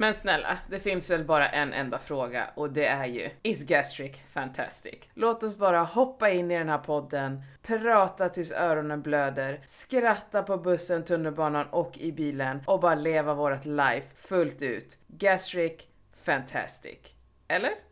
Men snälla, det finns väl bara en enda fråga och det är ju Is gastric fantastic? Låt oss bara hoppa in i den här podden, prata tills öronen blöder, skratta på bussen, tunnelbanan och i bilen och bara leva vårt life fullt ut. Gastric fantastic. Eller?